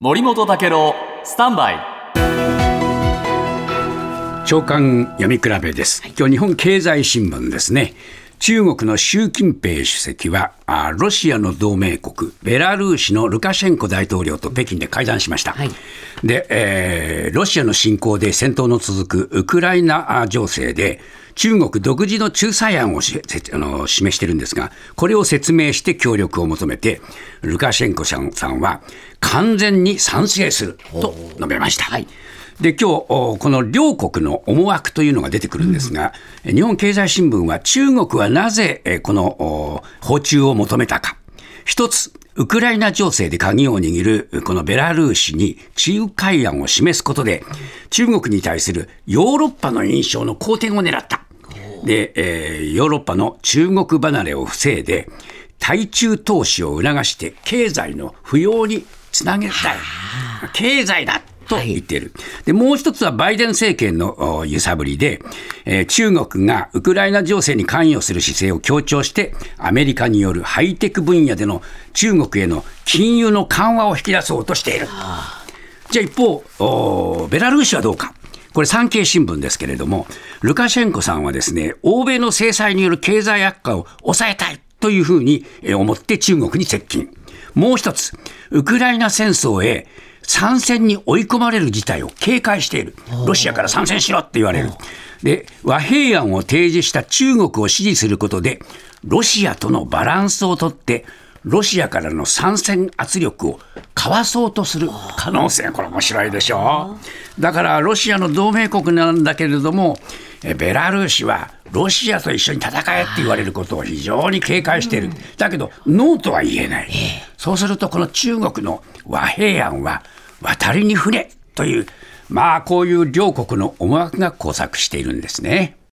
森本武郎スタンバイ。長官読み比べです、今日日本経済新聞ですね中国の習近平主席はあロシアの同盟国ベラルーシのルカシェンコ大統領と北京で会談しました、で、えーロシアの侵攻で戦闘の続くウクライナあ情勢で中国独自の仲裁案をあの示しているんですが、これを説明して協力を求めて、ルカシェンコさんさんは完全に賛成すると述べました。で今日おこの両国の思惑というのが出てくるんですが、日本経済新聞は中国はなぜえこのお訪中を求めたか。一つ、ウクライナ情勢で鍵を握るこのベラルーシに仲介案を示すことで、中国に対するヨーロッパの印象の好転を狙った。で、えーヨーロッパの中国離れを防いで、対中投資を促して経済の浮揚につなげたい。経済だと言っている。で、もう一つはバイデン政権のお揺さぶりで、えー中国がウクライナ情勢に関与する姿勢を強調して、アメリカによるハイテク分野での中国への金融の緩和を引き出そうとしている。じゃあ一方、おベラルーシはどうか。これ産経新聞ですけれども、ルカシェンコさんはですね、欧米の制裁による経済悪化を抑えたいというふうにえー思って中国に接近。もう一つ、ウクライナ戦争へ参戦に追い込まれる事態を警戒している。ロシアから参戦しろって言われる。で、和平案を提示した中国を支持することで、ロシアとのバランスをとって、ロシアからの参戦圧力をかわそうとする可能性、これ面白いでしょう。だからロシアの同盟国なんだけれども、えベラルーシはロシアと一緒に戦えって言われることを非常に警戒している。だけど、ノーとは言えない。そうすると、この中国の和平案は渡りに船という、まあこういう両国の思惑が交錯しているんですね。